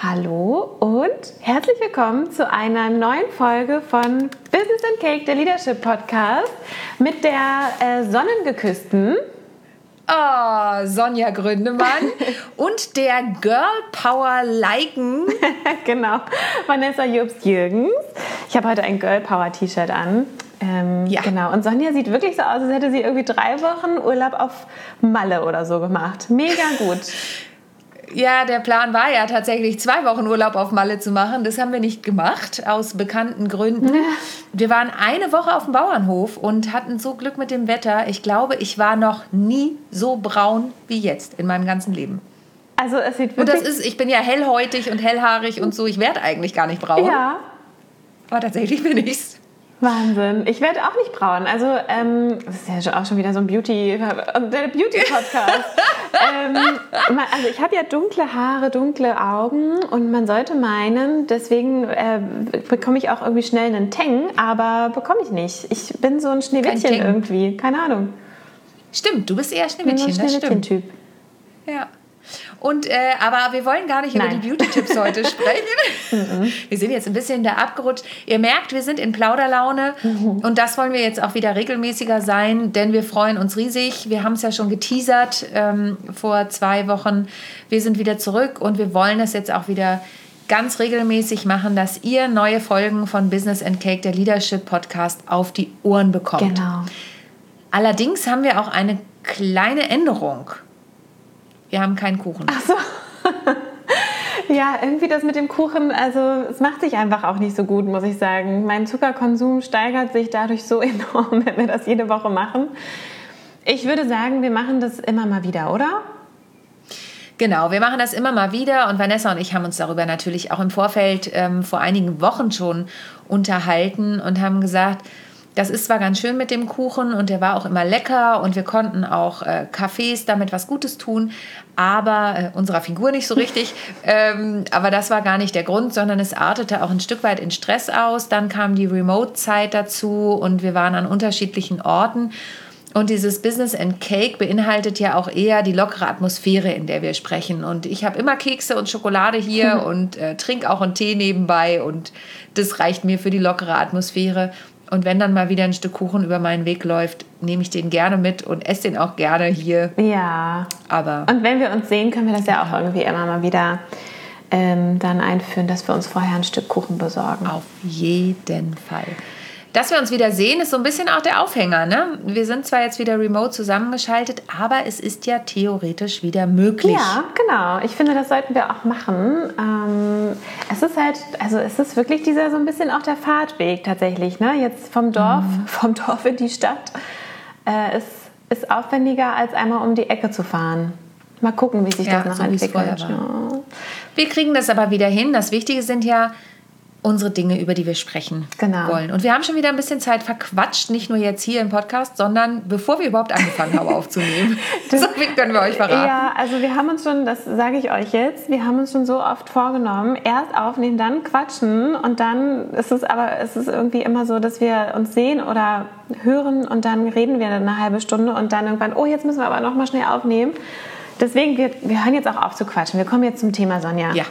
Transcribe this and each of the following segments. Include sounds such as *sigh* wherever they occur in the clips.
Hallo und herzlich willkommen zu einer neuen Folge von Business and Cake, der Leadership Podcast, mit der äh, sonnengeküssten Oh, Sonja Gründemann *laughs* und der Girl Power Liken. *laughs* genau, Vanessa Jobst-Jürgens. Ich habe heute ein Girl Power T-Shirt an. Ähm, ja. Genau. Und Sonja sieht wirklich so aus, als hätte sie irgendwie drei Wochen Urlaub auf Malle oder so gemacht. Mega gut. *laughs* Ja, der Plan war ja tatsächlich zwei Wochen Urlaub auf Malle zu machen. Das haben wir nicht gemacht, aus bekannten Gründen. Wir waren eine Woche auf dem Bauernhof und hatten so Glück mit dem Wetter. Ich glaube, ich war noch nie so braun wie jetzt in meinem ganzen Leben. Also es sieht wirklich... Und das ist, ich bin ja hellhäutig und hellhaarig und so. Ich werde eigentlich gar nicht braun. Ja. Aber tatsächlich bin ich's. Wahnsinn. Ich werde auch nicht braun. Also, ähm, das ist ja auch schon wieder so ein Beauty, der Beauty-Podcast. *laughs* ähm, also, ich habe ja dunkle Haare, dunkle Augen und man sollte meinen, deswegen äh, bekomme ich auch irgendwie schnell einen Teng, aber bekomme ich nicht. Ich bin so ein Schneewittchen irgendwie. Keine Ahnung. Stimmt, du bist eher Schneewittchen. Ich bin so ein Schneewittchen-Typ. Ja. Und, äh, aber wir wollen gar nicht Nein. über die Beauty-Tipps heute *laughs* sprechen. Wir sind jetzt ein bisschen da abgerutscht. Ihr merkt, wir sind in Plauderlaune mhm. und das wollen wir jetzt auch wieder regelmäßiger sein, denn wir freuen uns riesig. Wir haben es ja schon geteasert ähm, vor zwei Wochen. Wir sind wieder zurück und wir wollen es jetzt auch wieder ganz regelmäßig machen, dass ihr neue Folgen von Business and Cake, der Leadership Podcast, auf die Ohren bekommt. Genau. Allerdings haben wir auch eine kleine Änderung. Wir haben keinen Kuchen. Ach so. *laughs* ja, irgendwie das mit dem Kuchen, also es macht sich einfach auch nicht so gut, muss ich sagen. Mein Zuckerkonsum steigert sich dadurch so *laughs* enorm, wenn wir das jede Woche machen. Ich würde sagen, wir machen das immer mal wieder, oder? Genau, wir machen das immer mal wieder und Vanessa und ich haben uns darüber natürlich auch im Vorfeld ähm, vor einigen Wochen schon unterhalten und haben gesagt, das ist zwar ganz schön mit dem Kuchen und der war auch immer lecker und wir konnten auch äh, Cafés damit was Gutes tun, aber äh, unserer Figur nicht so richtig. *laughs* ähm, aber das war gar nicht der Grund, sondern es artete auch ein Stück weit in Stress aus. Dann kam die Remote-Zeit dazu und wir waren an unterschiedlichen Orten. Und dieses Business and Cake beinhaltet ja auch eher die lockere Atmosphäre, in der wir sprechen. Und ich habe immer Kekse und Schokolade hier *laughs* und äh, trinke auch einen Tee nebenbei. Und das reicht mir für die lockere Atmosphäre. Und wenn dann mal wieder ein Stück Kuchen über meinen Weg läuft, nehme ich den gerne mit und esse den auch gerne hier. Ja. Aber. Und wenn wir uns sehen, können wir das ja auch irgendwie immer mal wieder ähm, dann einführen, dass wir uns vorher ein Stück Kuchen besorgen. Auf jeden Fall. Dass wir uns wieder sehen, ist so ein bisschen auch der Aufhänger. Ne? Wir sind zwar jetzt wieder remote zusammengeschaltet, aber es ist ja theoretisch wieder möglich. Ja, genau. Ich finde, das sollten wir auch machen. Ähm, es ist halt, also es ist wirklich dieser so ein bisschen auch der Fahrtweg tatsächlich. Ne? Jetzt vom Dorf, mhm. *laughs* vom Dorf in die Stadt äh, ist, ist aufwendiger, als einmal um die Ecke zu fahren. Mal gucken, wie sich ja, das noch so entwickelt. Ja. Wir kriegen das aber wieder hin. Das Wichtige sind ja unsere Dinge, über die wir sprechen genau. wollen. Und wir haben schon wieder ein bisschen Zeit verquatscht, nicht nur jetzt hier im Podcast, sondern bevor wir überhaupt angefangen haben aufzunehmen. Das, *laughs* so viel können wir euch verraten. Ja, also wir haben uns schon, das sage ich euch jetzt, wir haben uns schon so oft vorgenommen, erst aufnehmen, dann quatschen und dann ist es aber, ist es irgendwie immer so, dass wir uns sehen oder hören und dann reden wir eine halbe Stunde und dann irgendwann, oh, jetzt müssen wir aber noch mal schnell aufnehmen. Deswegen, wir, wir hören jetzt auch auf zu quatschen. Wir kommen jetzt zum Thema, Sonja. Ja.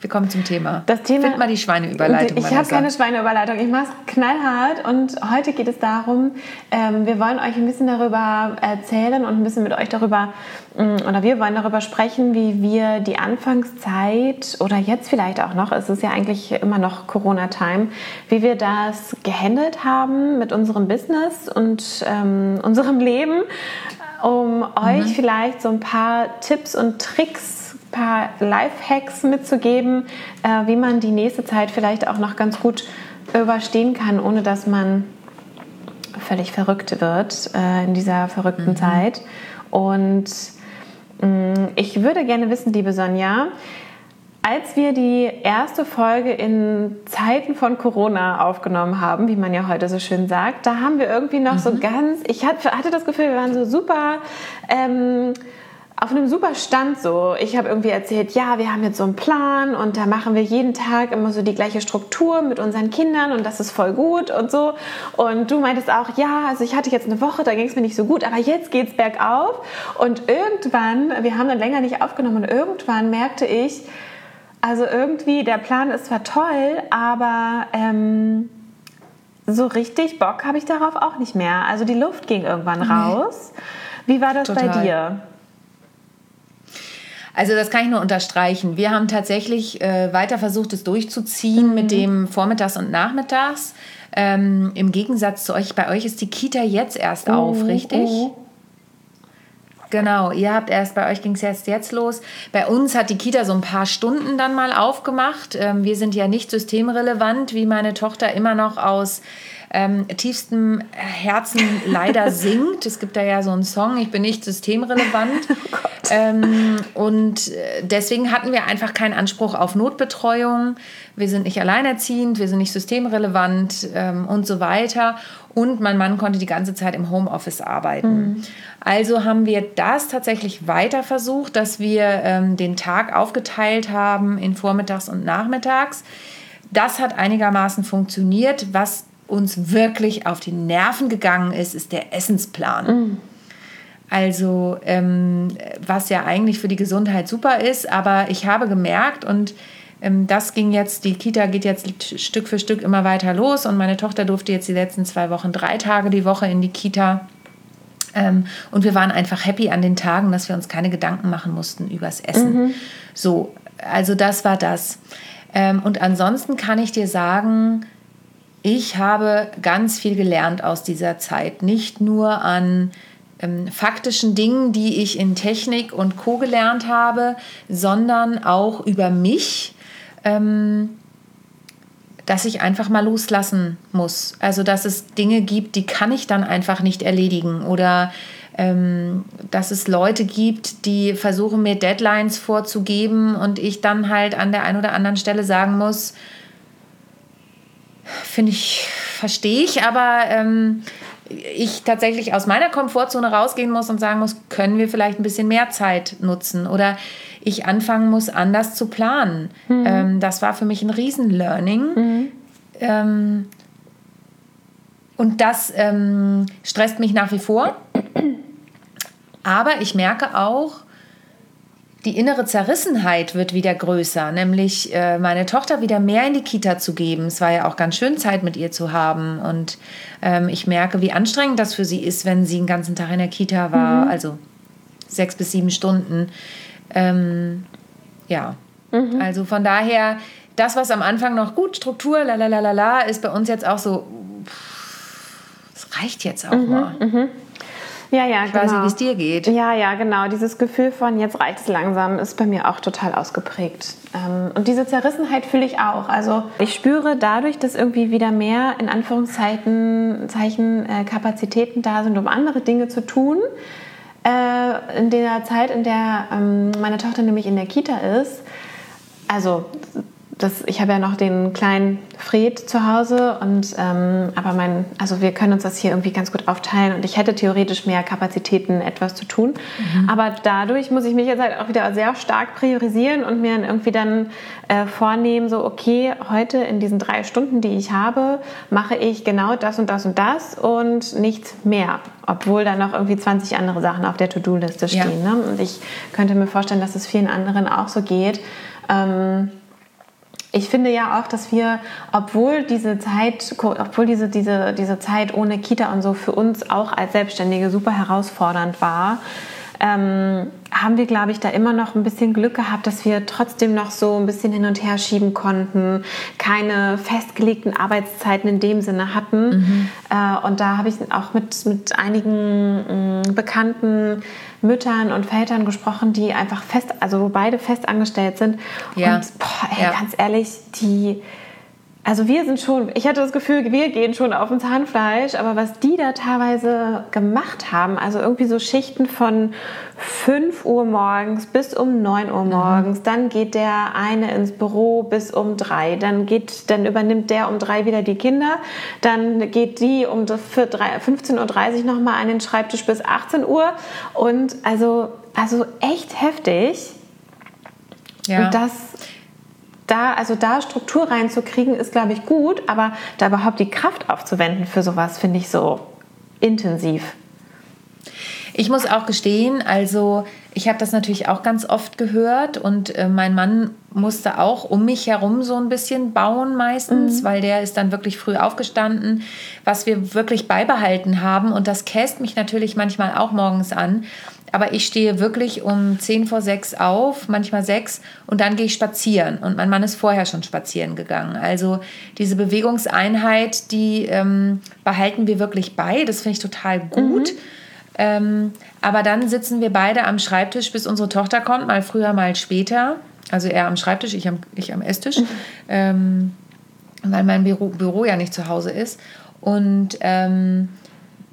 Wir kommen zum Thema. Das Thema. Find mal die Schweineüberleitung. Ich habe keine Schweineüberleitung. Ich mache es knallhart. Und heute geht es darum, ähm, wir wollen euch ein bisschen darüber erzählen und ein bisschen mit euch darüber, ähm, oder wir wollen darüber sprechen, wie wir die Anfangszeit oder jetzt vielleicht auch noch, es ist ja eigentlich immer noch Corona-Time, wie wir das gehandelt haben mit unserem Business und ähm, unserem Leben, um mhm. euch vielleicht so ein paar Tipps und Tricks paar Life-Hacks mitzugeben, äh, wie man die nächste Zeit vielleicht auch noch ganz gut überstehen kann, ohne dass man völlig verrückt wird äh, in dieser verrückten mhm. Zeit. Und mh, mm, ich würde gerne wissen, liebe Sonja, als wir die erste Folge in Zeiten von Corona aufgenommen haben, wie man ja heute so schön sagt, da haben wir irgendwie noch mhm. so ganz, ich hatte das Gefühl, wir waren so super ähm, auf einem super Stand so. Ich habe irgendwie erzählt, ja, wir haben jetzt so einen Plan und da machen wir jeden Tag immer so die gleiche Struktur mit unseren Kindern und das ist voll gut und so. Und du meintest auch, ja, also ich hatte jetzt eine Woche, da ging es mir nicht so gut, aber jetzt geht es bergauf. Und irgendwann, wir haben dann länger nicht aufgenommen und irgendwann merkte ich, Also irgendwie, der Plan ist zwar toll, aber ähm, so richtig Bock habe ich darauf auch nicht mehr. Also die Luft ging irgendwann raus. Wie war das Total. bei dir? Also das kann ich nur unterstreichen. Wir haben tatsächlich äh, weiter versucht, es durchzuziehen mhm. mit dem Vormittags und Nachmittags. Ähm, Im Gegensatz zu euch, bei euch ist die Kita jetzt erst auf, mhm. richtig? Mhm. Genau, ihr habt erst, bei euch ging es jetzt, jetzt los. Bei uns hat die Kita so ein paar Stunden dann mal aufgemacht. Ähm, wir sind ja nicht systemrelevant, wie meine Tochter immer noch aus ähm, tiefstem Herzen leider *laughs* singt. Es gibt da ja so einen Song, ich bin nicht systemrelevant. *laughs* Oh ähm, und äh, deswegen hatten wir einfach keinen Anspruch auf Notbetreuung. Wir sind nicht alleinerziehend, wir sind nicht systemrelevant ähm, und so weiter. Und mein Mann konnte die ganze Zeit im Homeoffice arbeiten. Mhm. Also haben wir das tatsächlich weiter versucht, dass wir ähm, den Tag aufgeteilt haben in Vormittags und Nachmittags. Das hat einigermaßen funktioniert. Was uns wirklich auf die Nerven gegangen ist, ist der Essensplan. Mhm. Also, ähm, was ja eigentlich für die Gesundheit super ist, aber ich habe gemerkt und ähm, das ging jetzt, die Kita geht jetzt Stück für Stück immer weiter los und meine Tochter durfte jetzt die letzten zwei Wochen drei Tage die Woche in die Kita. Ähm, und wir waren einfach happy an den Tagen, dass wir uns keine Gedanken machen mussten übers Essen. Mhm. So, also das war das. Ähm, und ansonsten kann ich dir sagen, ich habe ganz viel gelernt aus dieser Zeit. Nicht nur an ähm, faktischen Dingen, die ich in Technik und Co gelernt habe, sondern auch über mich, ähm, dass ich einfach mal loslassen muss. Also dass es Dinge gibt, die kann ich dann einfach nicht erledigen oder ähm, dass es Leute gibt, die versuchen mir Deadlines vorzugeben und ich dann halt an der einen oder anderen Stelle sagen muss, finde ich, verstehe ich, aber ähm, ich tatsächlich aus meiner Komfortzone rausgehen muss und sagen muss, können wir vielleicht ein bisschen mehr Zeit nutzen oder ich anfangen muss, anders zu planen. Mhm. Ähm, das war für mich ein Riesen-Learning. Mhm. Ähm, und das ähm, stresst mich nach wie vor. Aber ich merke auch, die innere Zerrissenheit wird wieder größer, nämlich äh, meine Tochter wieder mehr in die Kita zu geben. Es war ja auch ganz schön, Zeit mit ihr zu haben. Und ähm, ich merke, wie anstrengend das für sie ist, wenn sie den ganzen Tag in der Kita war, mhm. also sechs bis sieben Stunden. Ähm, ja, mhm. also von daher, das, was am Anfang noch gut, Struktur, la la la la la, ist bei uns jetzt auch so, es reicht jetzt auch mhm. mal. Ja, ja, ich genau. weiß nicht, wie es dir geht. Ja, ja, genau. Dieses Gefühl von jetzt reicht es langsam ist bei mir auch total ausgeprägt. Ähm, und diese Zerrissenheit fühle ich auch. Also ich spüre dadurch, dass irgendwie wieder mehr in Anführungszeichen Zeichen, äh, Kapazitäten da sind, um andere Dinge zu tun. Äh, in der Zeit, in der ähm, meine Tochter nämlich in der Kita ist, also das, ich habe ja noch den kleinen Fred zu Hause und ähm, aber mein, also wir können uns das hier irgendwie ganz gut aufteilen und ich hätte theoretisch mehr Kapazitäten, etwas zu tun. Mhm. Aber dadurch muss ich mich jetzt halt auch wieder sehr stark priorisieren und mir irgendwie dann äh, vornehmen, so okay, heute in diesen drei Stunden, die ich habe, mache ich genau das und das und das und nichts mehr. Obwohl da noch irgendwie 20 andere Sachen auf der To-Do-Liste stehen. Ja. Ne? Und ich könnte mir vorstellen, dass es vielen anderen auch so geht. Ähm, ich finde ja auch, dass wir, obwohl diese Zeit, obwohl diese, diese, diese Zeit ohne Kita und so für uns auch als Selbstständige super herausfordernd war, ähm, haben wir, glaube ich, da immer noch ein bisschen Glück gehabt, dass wir trotzdem noch so ein bisschen hin und her schieben konnten, keine festgelegten Arbeitszeiten in dem Sinne hatten. Mhm. Äh, und da habe ich auch mit, mit einigen äh, Bekannten Müttern und Vätern gesprochen, die einfach fest, also wo beide fest angestellt sind. Ja. Und boah, ey, ja. ganz ehrlich, die, also wir sind schon, ich hatte das Gefühl, wir gehen schon auf dem Zahnfleisch, aber was die da teilweise gemacht haben, also irgendwie so Schichten von 5 Uhr morgens bis um 9 Uhr mhm. morgens, mhm. dann geht der eine ins Büro bis um 3, dann geht, dann übernimmt der um 3 wieder die Kinder, dann geht die um 15.30 Uhr nochmal an den Schreibtisch bis 18 Uhr und also, also echt heftig. Ja. Und das da, also da Struktur reinzukriegen, ist, glaube ich, gut, aber da überhaupt die Kraft aufzuwenden für sowas, finde ich so intensiv. Ich muss auch gestehen, also ich habe das natürlich auch ganz oft gehört und äh, mein Mann musste auch um mich herum so ein bisschen bauen meistens, mhm. weil der ist dann wirklich früh aufgestanden, was wir wirklich beibehalten haben und das käst mich natürlich manchmal auch morgens an. Aber ich stehe wirklich um 10 vor 6 auf, manchmal 6 und dann gehe ich spazieren. Und mein Mann ist vorher schon spazieren gegangen. Also diese Bewegungseinheit, die ähm, behalten wir wirklich bei. Das finde ich total gut. Mhm. Ähm, aber dann sitzen wir beide am Schreibtisch, bis unsere Tochter kommt, mal früher, mal später. Also er am Schreibtisch, ich am, ich am Esstisch, mhm. ähm, weil mein Büro, Büro ja nicht zu Hause ist. Und ähm,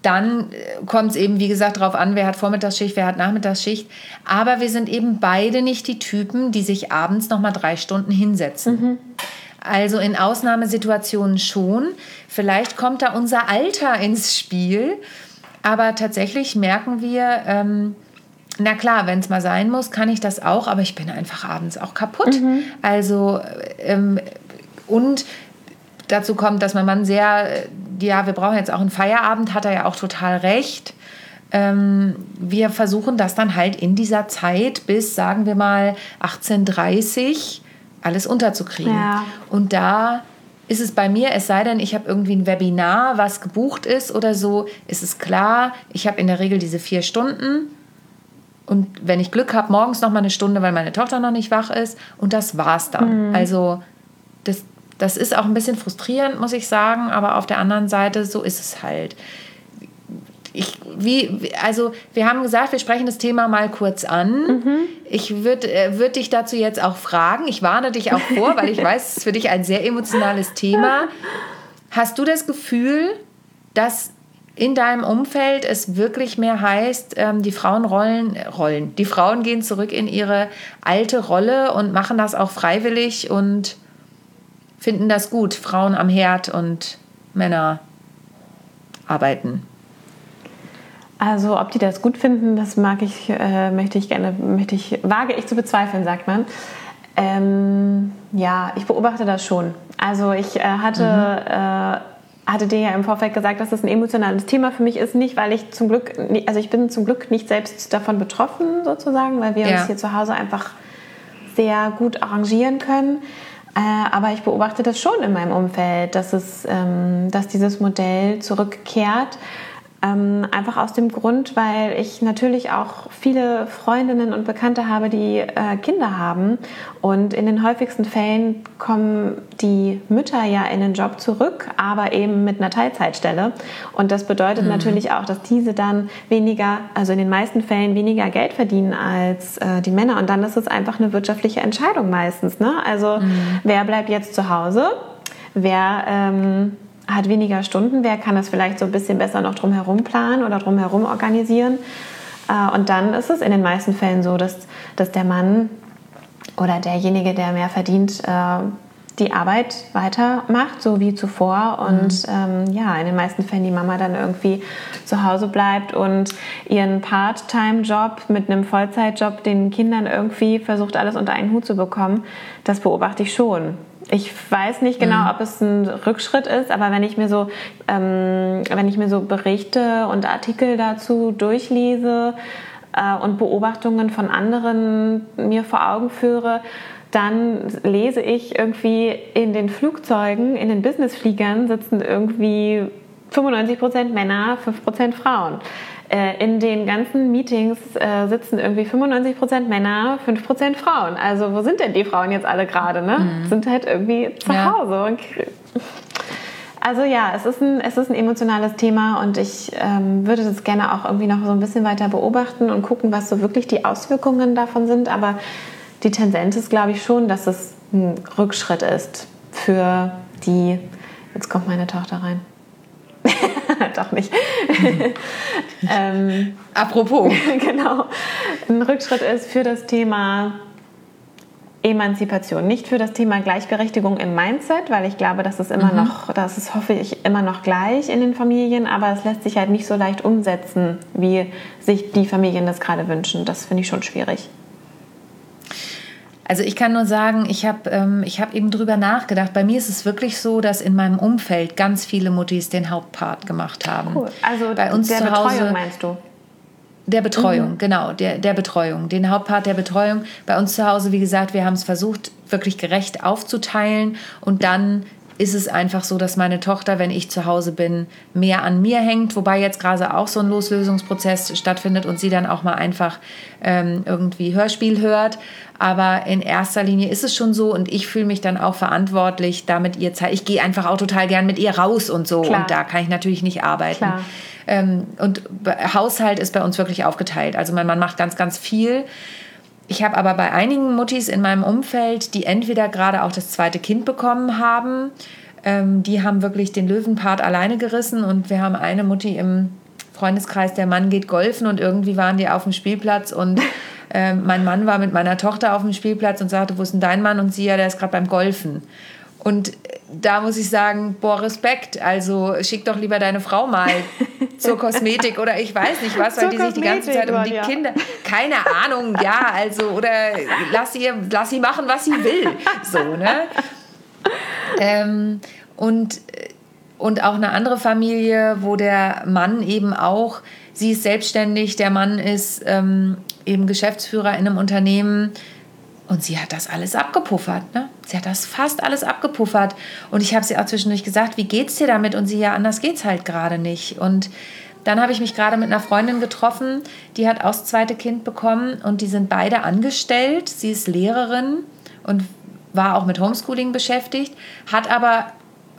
dann kommt es eben, wie gesagt, darauf an, wer hat Vormittagsschicht, wer hat Nachmittagsschicht. Aber wir sind eben beide nicht die Typen, die sich abends noch mal drei Stunden hinsetzen. Mhm. Also in Ausnahmesituationen schon. Vielleicht kommt da unser Alter ins Spiel aber tatsächlich merken wir, ähm, na klar, wenn es mal sein muss, kann ich das auch, aber ich bin einfach abends auch kaputt. Mhm. Also, ähm, und dazu kommt, dass mein Mann sehr, ja, wir brauchen jetzt auch einen Feierabend, hat er ja auch total recht. Ähm, wir versuchen das dann halt in dieser Zeit bis, sagen wir mal, 18.30 alles unterzukriegen. Ja. Und da ist es bei mir, es sei denn, ich habe irgendwie ein Webinar, was gebucht ist oder so, ist es klar, ich habe in der Regel diese vier Stunden und wenn ich Glück habe, morgens noch mal eine Stunde, weil meine Tochter noch nicht wach ist und das war's dann. Mhm. Also das, ist auch ein bisschen frustrierend, muss ich sagen, aber auf der anderen Seite, so ist es halt ich, wie, also wir haben gesagt, wir sprechen das Thema mal kurz an. Mhm. Ich würde äh, würd dich dazu jetzt auch fragen. Ich warne dich auch vor, weil ich *laughs* weiß, es ist für dich ein sehr emotionales Thema. Hast du das Gefühl, dass in deinem Umfeld es wirklich mehr heißt, ähm, die Frauen rollen, rollen, die Frauen gehen zurück in ihre alte Rolle und machen das auch freiwillig und finden das gut, Frauen am Herd und Männer arbeiten. Also ob die das gut finden, das mag ich, äh, möchte ich gerne, möchte ich, wage ich zu bezweifeln, sagt man. Ähm, ja, ich beobachte das schon. Also ich äh, hatte, mhm. äh, hatte dir ja im Vorfeld gesagt, dass das ein emotionales Thema für mich ist, nicht weil ich zum Glück, also ich bin zum Glück nicht selbst davon betroffen sozusagen, weil wir ja. uns hier zu Hause einfach sehr gut arrangieren können. Äh, aber ich beobachte das schon in meinem Umfeld, dass, es, ähm, dass dieses Modell zurückkehrt ähm, einfach aus dem Grund, weil ich natürlich auch viele Freundinnen und Bekannte habe, die äh, Kinder haben. Und in den häufigsten Fällen kommen die Mütter ja in den Job zurück, aber eben mit einer Teilzeitstelle. Und das bedeutet mhm. natürlich auch, dass diese dann weniger, also in den meisten Fällen weniger Geld verdienen als äh, die Männer. Und dann ist es einfach eine wirtschaftliche Entscheidung meistens. Ne? Also mhm. wer bleibt jetzt zu Hause? Wer ähm, hat weniger Stunden, wer kann das vielleicht so ein bisschen besser noch drumherum planen oder drumherum organisieren. Äh, und dann ist es in den meisten Fällen so, dass, dass der Mann oder derjenige, der mehr verdient, äh, die Arbeit weitermacht, so wie zuvor. Und mhm. ähm, ja, in den meisten Fällen die Mama dann irgendwie zu Hause bleibt und ihren Part-Time-Job mit einem Vollzeitjob den Kindern irgendwie versucht, alles unter einen Hut zu bekommen. Das beobachte ich schon. Ich weiß nicht genau, mhm. ob es ein Rückschritt ist, aber wenn ich mir so, ähm, wenn ich mir so Berichte und Artikel dazu durchlese äh, und Beobachtungen von anderen mir vor Augen führe, dann lese ich irgendwie in den Flugzeugen, in den Businessfliegern sitzen irgendwie 95% Männer, 5% Frauen. Äh, in den ganzen Meetings äh, sitzen irgendwie 95% Männer, 5% Frauen. Also wo sind denn die Frauen jetzt alle gerade? Ne? Mhm. Sind halt irgendwie zu ja. Hause. Also ja, es ist ein, es ist ein emotionales Thema und ich ähm, würde das gerne auch irgendwie noch so ein bisschen weiter beobachten und gucken, was so wirklich die Auswirkungen davon sind. Aber die Tendenz ist, glaube ich, schon, dass es ein Rückschritt ist für die. Jetzt kommt meine Tochter rein. *laughs* Doch nicht. *laughs* ähm, Apropos. *laughs* genau. Ein Rückschritt ist für das Thema Emanzipation, nicht für das Thema Gleichberechtigung im Mindset, weil ich glaube, dass es immer mhm. noch, das ist, hoffe ich, immer noch gleich in den Familien, aber es lässt sich halt nicht so leicht umsetzen, wie sich die Familien das gerade wünschen. Das finde ich schon schwierig. Also ich kann nur sagen, ich habe ähm, hab eben drüber nachgedacht. Bei mir ist es wirklich so, dass in meinem Umfeld ganz viele Muttis den Hauptpart gemacht haben. Cool. Also bei uns der zu Hause, Betreuung meinst du? Der Betreuung, mhm. genau, der, der Betreuung, den Hauptpart der Betreuung. Bei uns zu Hause, wie gesagt, wir haben es versucht, wirklich gerecht aufzuteilen und dann ist es einfach so, dass meine Tochter, wenn ich zu Hause bin, mehr an mir hängt, wobei jetzt gerade auch so ein Loslösungsprozess stattfindet und sie dann auch mal einfach ähm, irgendwie Hörspiel hört. Aber in erster Linie ist es schon so und ich fühle mich dann auch verantwortlich, damit ihr Zeit. Ich gehe einfach auch total gern mit ihr raus und so Klar. und da kann ich natürlich nicht arbeiten. Ähm, und Haushalt ist bei uns wirklich aufgeteilt. Also mein Mann macht ganz, ganz viel. Ich habe aber bei einigen Muttis in meinem Umfeld, die entweder gerade auch das zweite Kind bekommen haben, ähm, die haben wirklich den Löwenpart alleine gerissen und wir haben eine Mutti im Freundeskreis, der Mann geht golfen und irgendwie waren die auf dem Spielplatz und äh, mein Mann war mit meiner Tochter auf dem Spielplatz und sagte, wo ist denn dein Mann? Und sie, ja, der ist gerade beim Golfen. Und da muss ich sagen, boah, Respekt. Also schick doch lieber deine Frau mal *laughs* zur Kosmetik oder ich weiß nicht was, weil die sich die ganze Zeit um die ja. Kinder. Keine Ahnung, ja, also, oder lass sie, lass sie machen, was sie will. So, ne? Ähm, und, und auch eine andere Familie, wo der Mann eben auch, sie ist selbstständig, der Mann ist ähm, eben Geschäftsführer in einem Unternehmen und sie hat das alles abgepuffert. Ne? Sie hat das fast alles abgepuffert. Und ich habe sie auch zwischendurch gesagt, wie geht's dir damit? Und sie, ja, anders geht's halt gerade nicht. Und dann habe ich mich gerade mit einer Freundin getroffen, die hat auch das zweite Kind bekommen und die sind beide angestellt. Sie ist Lehrerin und war auch mit Homeschooling beschäftigt, hat aber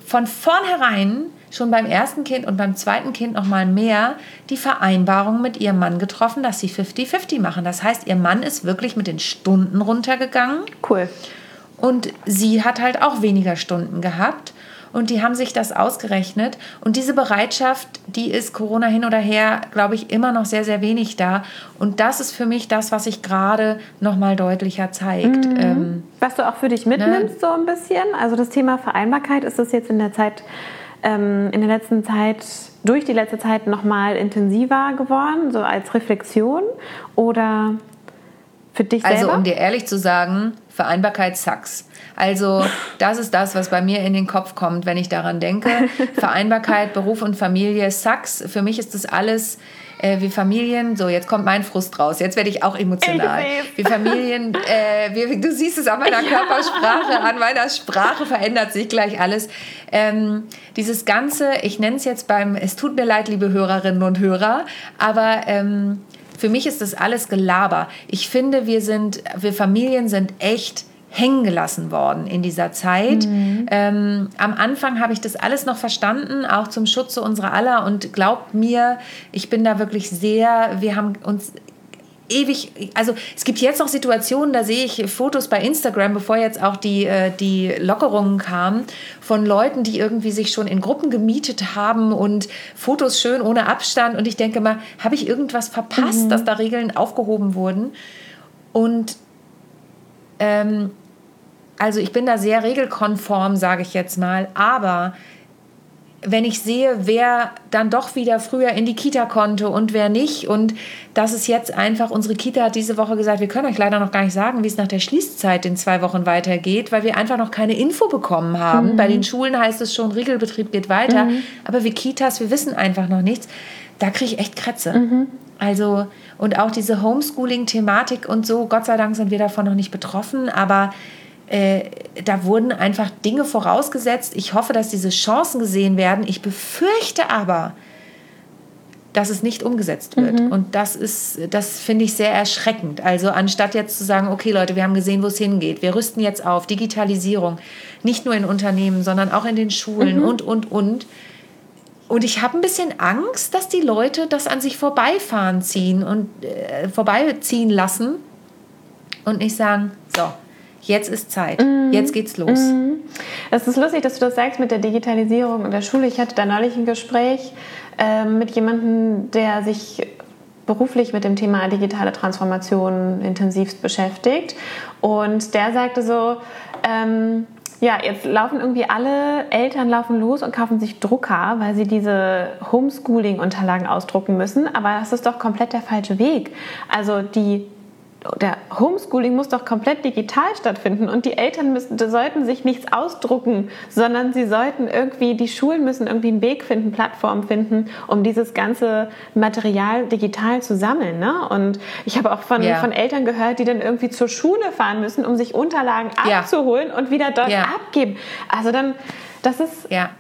von vornherein schon beim ersten Kind und beim zweiten Kind noch mal mehr die Vereinbarung mit ihrem Mann getroffen, dass sie 50-50 machen. Das heißt, ihr Mann ist wirklich mit den Stunden runtergegangen. Cool. Und sie hat halt auch weniger Stunden gehabt. Und die haben sich das ausgerechnet. Und diese Bereitschaft, die ist Corona hin oder her, glaube ich, immer noch sehr, sehr wenig da. Und das ist für mich das, was sich gerade noch mal deutlicher zeigt. Mhm. Ähm, was du auch für dich mitnimmst, ne? so ein bisschen. Also das Thema Vereinbarkeit, ist das jetzt in der Zeit ähm, in der letzten Zeit, durch die letzte Zeit nochmal intensiver geworden, so als Reflexion? Oder für dich also, selber? Also, um dir ehrlich zu sagen, Vereinbarkeit sucks. Also, das ist das, was bei mir in den Kopf kommt, wenn ich daran denke. *laughs* Vereinbarkeit, Beruf und Familie sucks. Für mich ist das alles äh, wir Familien, so jetzt kommt mein Frust raus, jetzt werde ich auch emotional. Ich wir Familien, äh, wir, du siehst es an meiner *laughs* Körpersprache, an meiner Sprache verändert sich gleich alles. Ähm, dieses Ganze, ich nenne es jetzt beim, es tut mir leid, liebe Hörerinnen und Hörer, aber ähm, für mich ist das alles Gelaber. Ich finde, wir sind, wir Familien sind echt hängen gelassen worden in dieser Zeit. Mhm. Ähm, am Anfang habe ich das alles noch verstanden, auch zum Schutze unserer aller. Und glaubt mir, ich bin da wirklich sehr, wir haben uns ewig, also es gibt jetzt noch Situationen, da sehe ich Fotos bei Instagram, bevor jetzt auch die, äh, die Lockerungen kamen, von Leuten, die irgendwie sich schon in Gruppen gemietet haben und Fotos schön ohne Abstand. Und ich denke mal, habe ich irgendwas verpasst, mhm. dass da Regeln aufgehoben wurden? Und ähm, also ich bin da sehr regelkonform, sage ich jetzt mal, aber wenn ich sehe, wer dann doch wieder früher in die Kita konnte und wer nicht und das ist jetzt einfach, unsere Kita hat diese Woche gesagt, wir können euch leider noch gar nicht sagen, wie es nach der Schließzeit in zwei Wochen weitergeht, weil wir einfach noch keine Info bekommen haben. Mhm. Bei den Schulen heißt es schon, Regelbetrieb geht weiter, mhm. aber wir Kitas, wir wissen einfach noch nichts. Da kriege ich echt Krätze. Mhm. Also, und auch diese Homeschooling-Thematik und so, Gott sei Dank sind wir davon noch nicht betroffen, aber äh, da wurden einfach Dinge vorausgesetzt. Ich hoffe, dass diese Chancen gesehen werden. Ich befürchte aber, dass es nicht umgesetzt wird. Mhm. Und das ist, das finde ich sehr erschreckend. Also anstatt jetzt zu sagen, okay Leute, wir haben gesehen, wo es hingeht, wir rüsten jetzt auf, Digitalisierung, nicht nur in Unternehmen, sondern auch in den Schulen mhm. und, und, und. Und ich habe ein bisschen Angst, dass die Leute das an sich vorbeifahren ziehen und äh, vorbeiziehen lassen und nicht sagen, so, jetzt ist Zeit, mhm. jetzt geht's los. Mhm. Es ist lustig, dass du das sagst mit der Digitalisierung in der Schule. Ich hatte da neulich ein Gespräch äh, mit jemandem, der sich beruflich mit dem Thema digitale Transformation intensivst beschäftigt. Und der sagte so, ähm, ja, jetzt laufen irgendwie alle Eltern laufen los und kaufen sich Drucker, weil sie diese Homeschooling-Unterlagen ausdrucken müssen. Aber das ist doch komplett der falsche Weg. Also die der Homeschooling muss doch komplett digital stattfinden und die Eltern müssen, sollten sich nichts ausdrucken, sondern sie sollten irgendwie, die Schulen müssen irgendwie einen Weg finden, Plattformen finden, um dieses ganze Material digital zu sammeln. Ne? Und ich habe auch von, ja. von Eltern gehört, die dann irgendwie zur Schule fahren müssen, um sich Unterlagen abzuholen ja. und wieder dort ja. abgeben. Also dann, das ist... Ja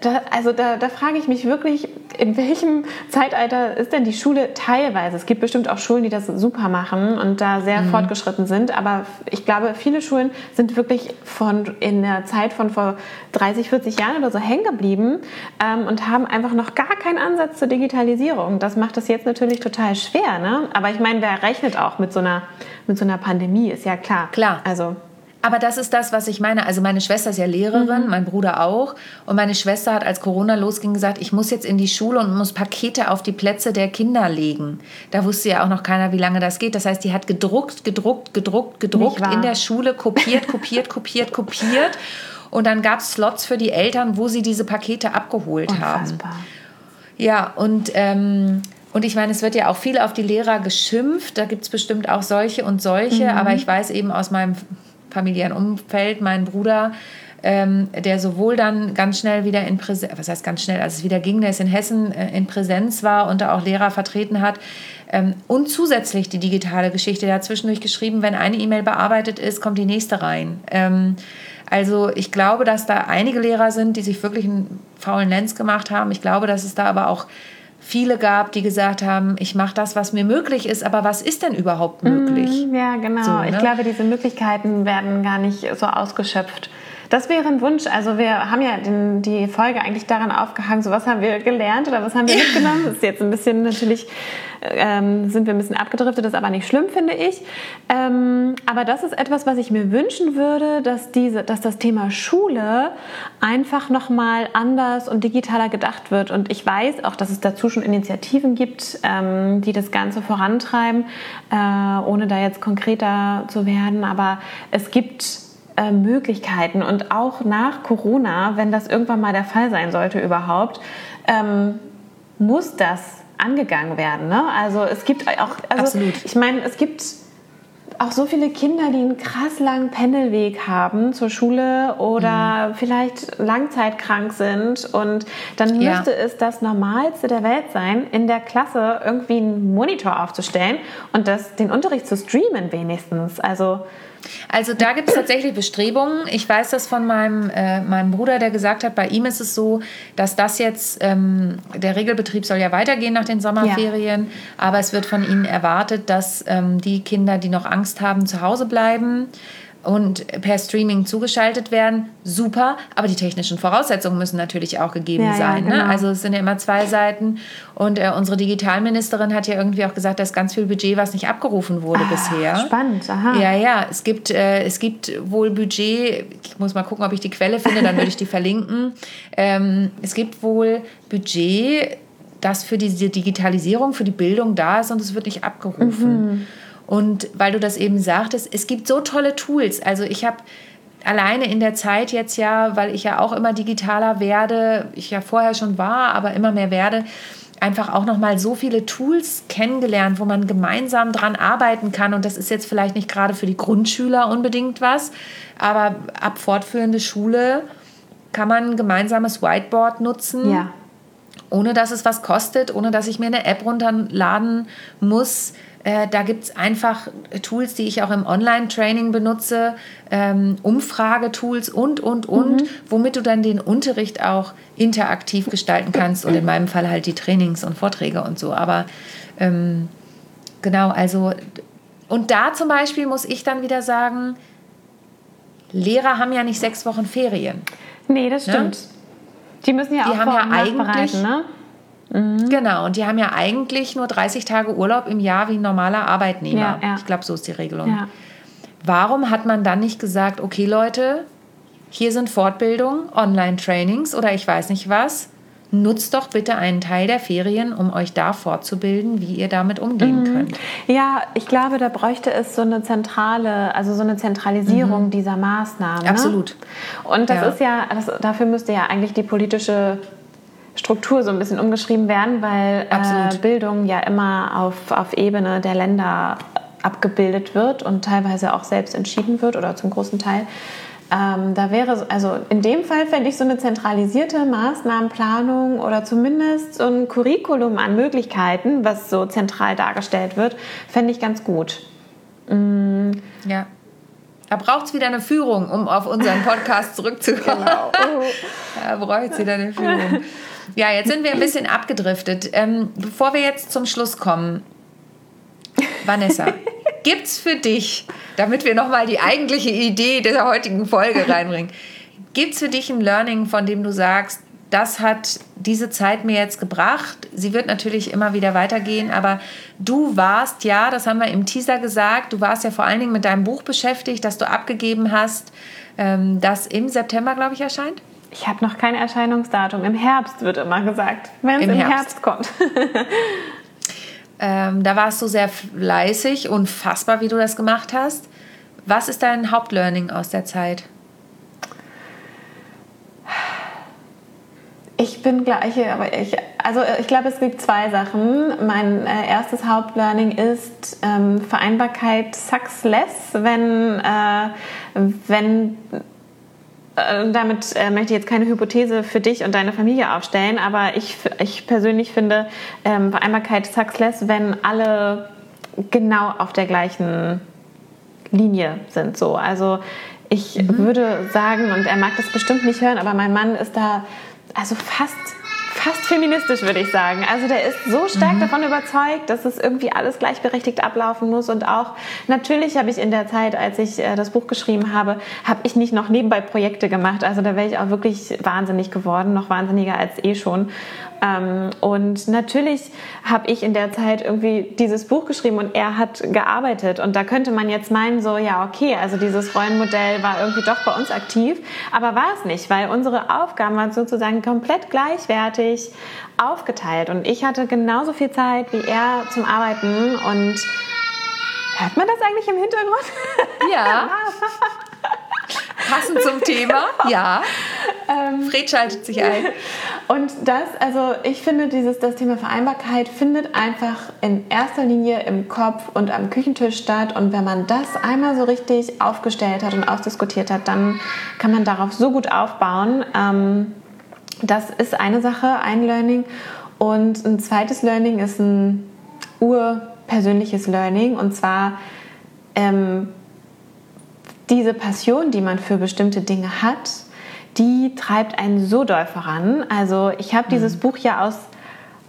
da, also da, da frage ich mich wirklich, in welchem Zeitalter ist denn die Schule teilweise? Es gibt bestimmt auch Schulen, die das super machen und da sehr mhm. fortgeschritten sind, aber ich glaube, viele Schulen sind wirklich von in der Zeit von vor 30, 40 Jahren oder so hängen geblieben ähm, und haben einfach noch gar keinen Ansatz zur Digitalisierung. Das macht es jetzt natürlich total schwer, ne? Aber ich meine, wer rechnet auch mit so einer mit so einer Pandemie, ist ja klar. Klar. Also aber das ist das, was ich meine. Also meine Schwester ist ja Lehrerin, mhm. mein Bruder auch. Und meine Schwester hat, als Corona losging, gesagt, ich muss jetzt in die Schule und muss Pakete auf die Plätze der Kinder legen. Da wusste ja auch noch keiner, wie lange das geht. Das heißt, die hat gedruckt, gedruckt, gedruckt, gedruckt in der Schule, kopiert, kopiert, kopiert, kopiert. Und dann gab es Slots für die Eltern, wo sie diese Pakete abgeholt Unfassbar. haben. Ja, und... Ähm, und ich meine, es wird ja auch viel auf die Lehrer geschimpft. Da gibt es bestimmt auch solche und solche. Mhm. Aber ich weiß eben aus meinem familiären Umfeld, mein Bruder, ähm, der sowohl dann ganz schnell wieder in Präsenz, was heißt ganz schnell, als es wieder ging, der ist in Hessen äh, in Präsenz war und da auch Lehrer vertreten hat. Ähm, und zusätzlich die digitale Geschichte, der hat zwischendurch geschrieben, wenn eine E-Mail bearbeitet ist, kommt die nächste rein. Ähm, also ich glaube, dass da einige Lehrer sind, die sich wirklich einen faulen Lenz gemacht haben. Ich glaube, dass es da aber auch viele gab, die gesagt haben, ich mache das, was mir möglich ist, aber was ist denn überhaupt möglich? Mm, ja, genau. So, ne? Ich glaube, diese Möglichkeiten werden gar nicht so ausgeschöpft. Das wäre ein Wunsch. Also wir haben ja den, die Folge eigentlich daran aufgehangen, so was haben wir gelernt oder was haben wir *laughs* mitgenommen. Das ist jetzt ein bisschen natürlich, ähm, sind wir ein bisschen abgedriftet, das ist aber nicht schlimm, finde ich. Ähm, aber das ist etwas, was ich mir wünschen würde, dass, diese, dass das Thema Schule einfach nochmal anders und digitaler gedacht wird. Und ich weiß auch, dass es dazu schon Initiativen gibt, ähm, die das Ganze vorantreiben, äh, ohne da jetzt konkreter zu werden. Aber es gibt äh, Möglichkeiten und auch nach Corona, wenn das irgendwann mal der Fall sein sollte überhaupt, ähm, muss das angegangen werden. Ne? Also es gibt auch, also Absolut. ich meine, es gibt auch so viele Kinder, die einen krass langen Pendelweg haben zur Schule oder mhm. vielleicht langzeitkrank sind. Und dann ja. müsste es das Normalste der Welt sein, in der Klasse irgendwie einen Monitor aufzustellen und das, den Unterricht zu streamen wenigstens. Also also da gibt es tatsächlich Bestrebungen. Ich weiß das von meinem, äh, meinem Bruder, der gesagt hat, bei ihm ist es so, dass das jetzt, ähm, der Regelbetrieb soll ja weitergehen nach den Sommerferien, ja. aber es wird von ihnen erwartet, dass ähm, die Kinder, die noch Angst haben, zu Hause bleiben und per Streaming zugeschaltet werden, super, aber die technischen Voraussetzungen müssen natürlich auch gegeben ja, sein. Ja, ne? genau. ne? Also es sind ja immer zwei Seiten und äh, unsere Digitalministerin hat ja irgendwie auch gesagt, dass ganz viel Budget, was nicht abgerufen wurde ah, bisher. Spannend, aha. Ja, ja, es gibt, äh, es gibt wohl Budget, ich muss mal gucken, ob ich die Quelle finde, dann würde ich die *laughs* verlinken. Ähm, es gibt wohl Budget, das für diese Digitalisierung, für die Bildung da ist und es wird nicht abgerufen. Mhm. Und weil du das eben sagtest, es gibt so tolle Tools. Also ich habe alleine in der Zeit jetzt ja, weil ich ja auch immer digitaler werde, ich ja vorher schon war, aber immer mehr werde, einfach auch noch mal so viele Tools kennengelernt, wo man gemeinsam dran arbeiten kann und das ist jetzt vielleicht nicht gerade für die Grundschüler unbedingt was, aber ab fortführende Schule kann man ein gemeinsames Whiteboard nutzen. Ja. Ohne dass es was kostet, ohne dass ich mir eine App runterladen muss äh, da gibt es einfach Tools, die ich auch im Online-Training benutze, ähm, Umfragetools und, und, und, mhm. womit du dann den Unterricht auch interaktiv gestalten kannst und in meinem Fall halt die Trainings und Vorträge und so. Aber ähm, genau, also, und da zum Beispiel muss ich dann wieder sagen, Lehrer haben ja nicht sechs Wochen Ferien. Nee, das ne? stimmt. Ne? Die müssen ja die auch haben ja eigentlich, ne? Mhm. Genau, und die haben ja eigentlich nur 30 Tage Urlaub im Jahr wie ein normaler Arbeitnehmer. Ja, ja. Ich glaube, so ist die Regelung. Ja. Warum hat man dann nicht gesagt, okay Leute, hier sind Fortbildungen, Online-Trainings oder ich weiß nicht was, nutzt doch bitte einen Teil der Ferien, um euch da fortzubilden, wie ihr damit umgehen mhm. könnt. Ja, ich glaube, da bräuchte es so eine zentrale, also so eine Zentralisierung mhm. dieser Maßnahmen. Absolut. Ne? Und das ja. ist ja, das, dafür müsste ja eigentlich die politische Struktur so ein bisschen umgeschrieben werden, weil äh, Bildung ja immer auf, auf Ebene der Länder abgebildet wird und teilweise auch selbst entschieden wird oder zum großen Teil. Ähm, da wäre, also in dem Fall fände ich so eine zentralisierte Maßnahmenplanung oder zumindest so ein Curriculum an Möglichkeiten, was so zentral dargestellt wird, fände ich ganz gut. Mm. Ja. Da braucht es wieder eine Führung, um auf unseren Podcast *laughs* zurückzukommen. Genau. *laughs* da braucht es wieder eine Führung. Ja, jetzt sind wir ein bisschen abgedriftet. Ähm, bevor wir jetzt zum Schluss kommen, Vanessa, gibt es für dich, damit wir nochmal die eigentliche Idee der heutigen Folge reinbringen, gibt es für dich ein Learning, von dem du sagst, das hat diese Zeit mir jetzt gebracht. Sie wird natürlich immer wieder weitergehen, aber du warst ja, das haben wir im Teaser gesagt, du warst ja vor allen Dingen mit deinem Buch beschäftigt, das du abgegeben hast, ähm, das im September, glaube ich, erscheint. Ich habe noch kein Erscheinungsdatum. Im Herbst wird immer gesagt, wenn es im, Herbst, Herbst kommt. *laughs* ähm, da warst du sehr fleißig, unfassbar, wie du das gemacht hast. Was ist dein Hauptlearning aus der Zeit? Ich bin gleiche, aber ich, also ich glaube, es gibt zwei Sachen. Mein äh, erstes Hauptlearning ist ähm, Vereinbarkeit sucks less, wenn, äh, wenn damit äh, möchte ich jetzt keine Hypothese für dich und deine Familie aufstellen, aber ich, ich persönlich finde ähm, Vereinbarkeit success, wenn alle genau auf der gleichen Linie sind. So. Also ich mhm. würde sagen, und er mag das bestimmt nicht hören, aber mein Mann ist da also fast fast feministisch, würde ich sagen. Also der ist so stark mhm. davon überzeugt, dass es irgendwie alles gleichberechtigt ablaufen muss. Und auch natürlich habe ich in der Zeit, als ich äh, das Buch geschrieben habe, habe ich nicht noch nebenbei Projekte gemacht. Also da wäre ich auch wirklich wahnsinnig geworden, noch wahnsinniger als eh schon. Ähm, und natürlich habe ich in der Zeit irgendwie dieses Buch geschrieben und er hat gearbeitet. Und da könnte man jetzt meinen, so, ja, okay, also dieses Rollenmodell war irgendwie doch bei uns aktiv. Aber war es nicht, weil unsere Aufgaben waren sozusagen komplett gleichwertig aufgeteilt. Und ich hatte genauso viel Zeit wie er zum Arbeiten und Hört man das eigentlich im Hintergrund? *laughs* Ja. *laughs* Passend zum Thema, ja. Ähm, Fred schaltet sich ein. *laughs* Und das, also ich finde, dieses, das Thema Vereinbarkeit findet einfach in erster Linie im Kopf und am Küchentisch statt. Und wenn man das einmal so richtig aufgestellt hat und ausdiskutiert hat, dann kann man darauf so gut aufbauen. Ähm, das ist eine Sache, ein Learning. Und ein zweites Learning ist ein urpersönliches Learning. Und zwar ähm, diese Passion, die man für bestimmte Dinge hat, die treibt einen so doll voran. Also ich habe dieses mhm. Buch ja aus,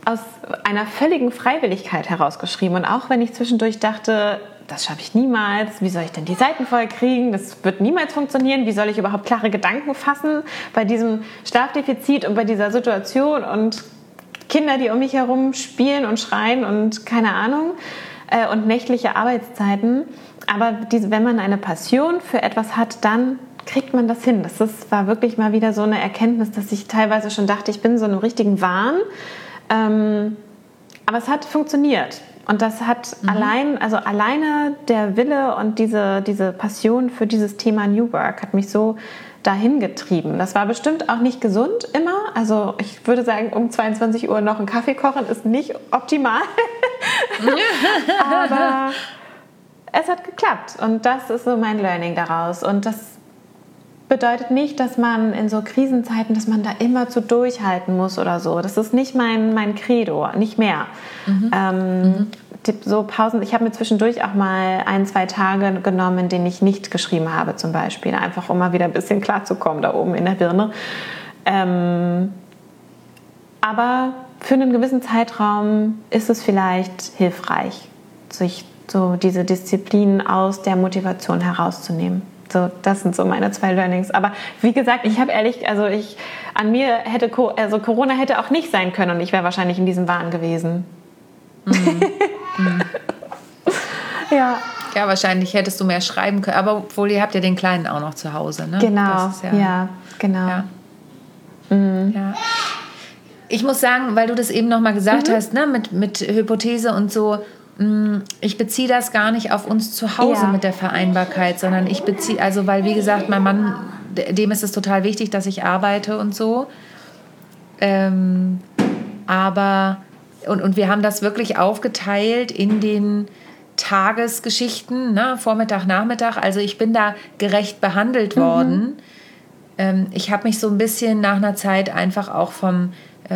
aus einer völligen Freiwilligkeit herausgeschrieben. Und auch wenn ich zwischendurch dachte, das schaffe ich niemals, wie soll ich denn die Seiten voll kriegen, das wird niemals funktionieren, wie soll ich überhaupt klare Gedanken fassen bei diesem Schlafdefizit und bei dieser Situation und Kinder, die um mich herum spielen und schreien und keine Ahnung äh, und nächtliche Arbeitszeiten aber diese, wenn man eine Passion für etwas hat, dann kriegt man das hin. Das ist, war wirklich mal wieder so eine Erkenntnis, dass ich teilweise schon dachte, ich bin so einem richtigen Wahn. Ähm, aber es hat funktioniert. Und das hat mhm. allein, also alleine der Wille und diese, diese Passion für dieses Thema New Work hat mich so dahin getrieben. Das war bestimmt auch nicht gesund immer. Also ich würde sagen, um 22 Uhr noch einen Kaffee kochen ist nicht optimal. *laughs* aber es hat geklappt. Und das ist so mein Learning daraus. Und das bedeutet nicht, dass man in so Krisenzeiten, dass man da immer zu durchhalten muss oder so. Das ist nicht mein, mein Credo, nicht mehr. Mhm. Ähm, mhm. So Pausen, ich habe mir zwischendurch auch mal ein, zwei Tage genommen, in denen ich nicht geschrieben habe, zum Beispiel. Einfach um mal wieder ein bisschen klarzukommen da oben in der Birne. Ähm, aber für einen gewissen Zeitraum ist es vielleicht hilfreich, sich so diese Disziplin aus der Motivation herauszunehmen. So, das sind so meine zwei Learnings. Aber wie gesagt, ich habe ehrlich, also ich, an mir hätte, also Corona hätte auch nicht sein können und ich wäre wahrscheinlich in diesem Wahn gewesen. Mhm. mhm. *laughs* ja. Ja, wahrscheinlich hättest du mehr schreiben können. Aber obwohl ihr habt ja den Kleinen auch noch zu Hause, ne? Genau. Ja, ja, genau. Ja. Mhm. ja. Ich muss sagen, weil du das eben noch mal gesagt mhm. hast, ne, mit, mit Hypothese und so, ich beziehe das gar nicht auf uns zu Hause ja. mit der Vereinbarkeit, sondern ich beziehe, also weil wie gesagt, mein Mann, dem ist es total wichtig, dass ich arbeite und so. Ähm, aber, und, und wir haben das wirklich aufgeteilt in den Tagesgeschichten, ne? Vormittag, Nachmittag. Also ich bin da gerecht behandelt worden. Mhm. Ähm, ich habe mich so ein bisschen nach einer Zeit einfach auch vom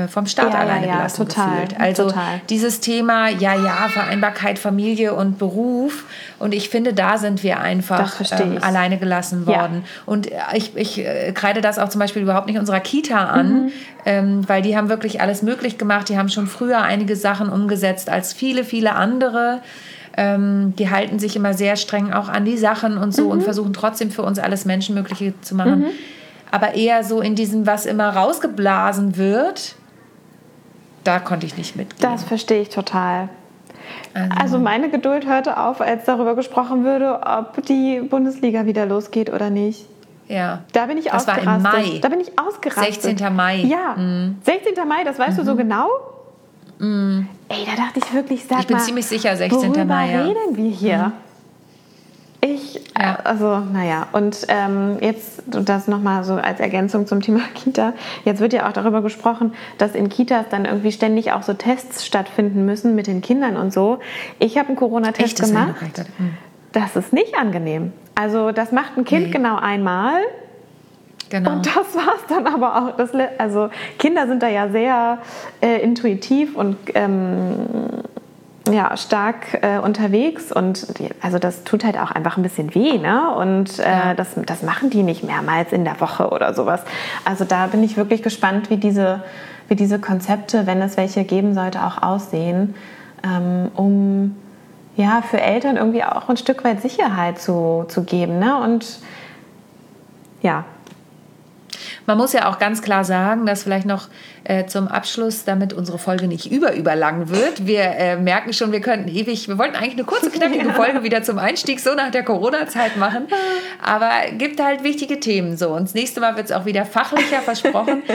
vom Staat ja, alleine ja, gelassen total, gefühlt. Also total. dieses Thema, ja, ja, Vereinbarkeit, Familie und Beruf. Und ich finde, da sind wir einfach ähm, alleine gelassen worden. Ja. Und ich, ich äh, kreide das auch zum Beispiel überhaupt nicht unserer Kita an, mhm. ähm, weil die haben wirklich alles möglich gemacht. Die haben schon früher einige Sachen umgesetzt als viele, viele andere. Ähm, die halten sich immer sehr streng auch an die Sachen und so mhm. und versuchen trotzdem für uns alles Menschenmögliche zu machen. Mhm. Aber eher so in diesem, was immer rausgeblasen wird, da konnte ich nicht mitgehen. Das verstehe ich total. Also, also, meine Geduld hörte auf, als darüber gesprochen würde, ob die Bundesliga wieder losgeht oder nicht. Ja. Da bin ich das ausgerastet. War im Mai. Da bin ich ausgerastet. 16. Mai. Ja. Mhm. 16. Mai, das weißt mhm. du so mhm. genau? Mhm. Ey, da dachte ich wirklich, sag Ich bin mal, ziemlich sicher, 16. Mai. Worüber reden wir hier? Mhm. Ich, ja. also, naja, und ähm, jetzt das nochmal so als Ergänzung zum Thema *laughs* Kita. Jetzt wird ja auch darüber gesprochen, dass in Kitas dann irgendwie ständig auch so Tests stattfinden müssen mit den Kindern und so. Ich habe einen Corona-Test gemacht. Hm. Das ist nicht angenehm. Also, das macht ein Kind nee. genau einmal. Genau. Und das war es dann aber auch. Das, also Kinder sind da ja sehr äh, intuitiv und ähm, ja, stark äh, unterwegs und die, also das tut halt auch einfach ein bisschen weh, ne? Und äh, das, das machen die nicht mehrmals in der Woche oder sowas. Also da bin ich wirklich gespannt, wie diese, wie diese Konzepte, wenn es welche geben sollte, auch aussehen, ähm, um ja für Eltern irgendwie auch ein Stück weit Sicherheit zu, zu geben, ne? Und ja, man muss ja auch ganz klar sagen, dass vielleicht noch äh, zum Abschluss, damit unsere Folge nicht überüberlang wird. Wir äh, merken schon, wir könnten ewig, wir wollten eigentlich eine kurze, knackige *laughs* Folge wieder zum Einstieg so nach der Corona-Zeit machen. Aber gibt halt wichtige Themen so. Und das nächste Mal wird es auch wieder fachlicher versprochen. *laughs*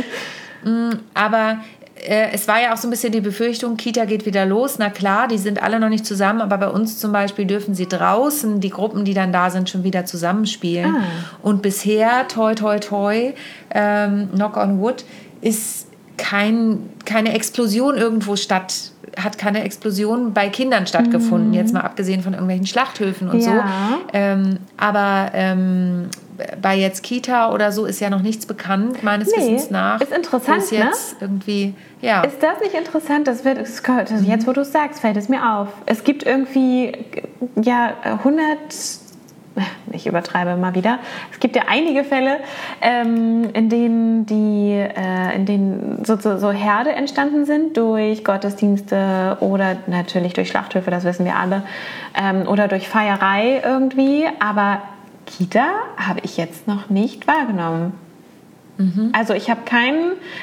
Mm, aber äh, es war ja auch so ein bisschen die Befürchtung, Kita geht wieder los. Na klar, die sind alle noch nicht zusammen, aber bei uns zum Beispiel dürfen sie draußen, die Gruppen, die dann da sind, schon wieder zusammenspielen. Ah. Und bisher, toi, toi, toi, ähm, knock on wood, ist kein, keine Explosion irgendwo statt, hat keine Explosion bei Kindern stattgefunden, mhm. jetzt mal abgesehen von irgendwelchen Schlachthöfen und ja. so. Ähm, aber ähm, bei jetzt Kita oder so ist ja noch nichts bekannt, meines nee, Wissens nach. Ist interessant, ist jetzt ne? irgendwie, ja. Ist das nicht interessant? Das wird, also jetzt, wo du es sagst, fällt es mir auf. Es gibt irgendwie, ja, 100 *laughs* ich übertreibe mal wieder. Es gibt ja einige Fälle, ähm, in denen die, äh, in denen so, so, so, Herde entstanden sind durch Gottesdienste oder natürlich durch Schlachthöfe, das wissen wir alle, ähm, oder durch Feierei irgendwie. Aber Kita habe ich jetzt noch nicht wahrgenommen. Mhm. Also ich habe kein,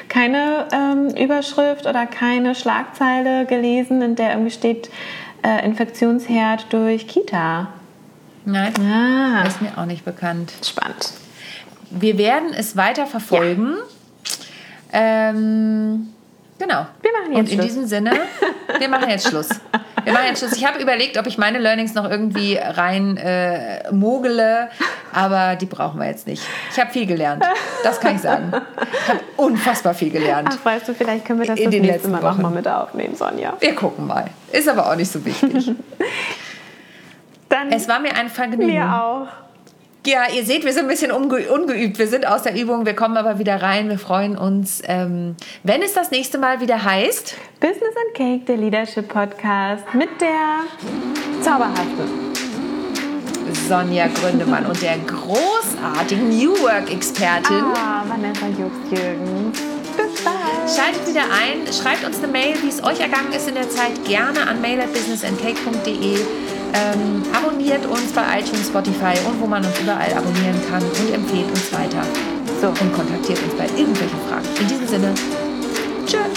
keine ähm, Überschrift oder keine Schlagzeile gelesen, in der irgendwie steht äh, Infektionsherd durch Kita. Nein, ah. ist mir auch nicht bekannt. Spannend. Wir werden es weiter verfolgen. Ja. Ähm, genau. Wir machen jetzt Und in Schluss. diesem Sinne, wir machen jetzt Schluss. Wir machen jetzt Schluss. Ich habe überlegt, ob ich meine Learnings noch irgendwie rein äh, mogele, aber die brauchen wir jetzt nicht. Ich habe viel gelernt. Das kann ich sagen. Ich habe unfassbar viel gelernt. Ach, weißt du, vielleicht können wir das in das nächste Mal Wochen. noch mal mit aufnehmen, Sonja. Wir gucken mal. Ist aber auch nicht so wichtig. *laughs* Dann es war mir ein Vergnügen. Mir auch. Ja, ihr seht, wir sind ein bisschen ungeübt. Wir sind aus der Übung, wir kommen aber wieder rein. Wir freuen uns, ähm, wenn es das nächste Mal wieder heißt. Business and Cake, der Leadership Podcast mit der zauberhaften Sonja Gründemann und der großartigen New Work-Expertin. Ah, Vanessa Jobst-Jürgens. Bye. Schaltet wieder ein, schreibt uns eine Mail, wie es euch ergangen ist in der Zeit, gerne an mail@businessandcake.de. Ähm, abonniert uns bei iTunes, Spotify und wo man uns überall abonnieren kann und empfehlt uns weiter. So, und kontaktiert uns bei irgendwelchen Fragen. In diesem Sinne, tschüss. *laughs*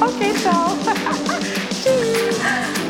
Okay, ciao. *laughs* Tschüss.